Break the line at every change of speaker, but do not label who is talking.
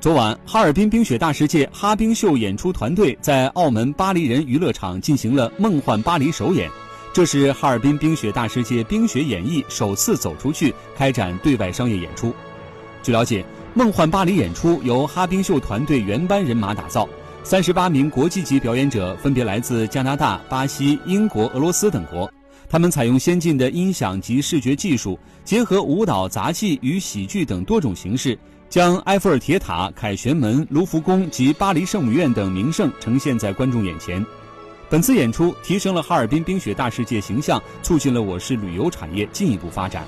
昨晚，哈尔滨冰雪大世界哈冰秀演出团队在澳门巴黎人娱乐场进行了《梦幻巴黎》首演，这是哈尔滨冰雪大世界冰雪演艺首次走出去开展对外商业演出。据了解，《梦幻巴黎》演出由哈冰秀团队原班人马打造，三十八名国际级表演者分别来自加拿大、巴西、英国、俄罗斯等国，他们采用先进的音响及视觉技术，结合舞蹈、杂技与喜剧等多种形式。将埃菲尔铁塔、凯旋门、卢浮宫及巴黎圣母院等名胜呈现在观众眼前。本次演出提升了哈尔滨冰雪大世界形象，促进了我市旅游产业进一步发展。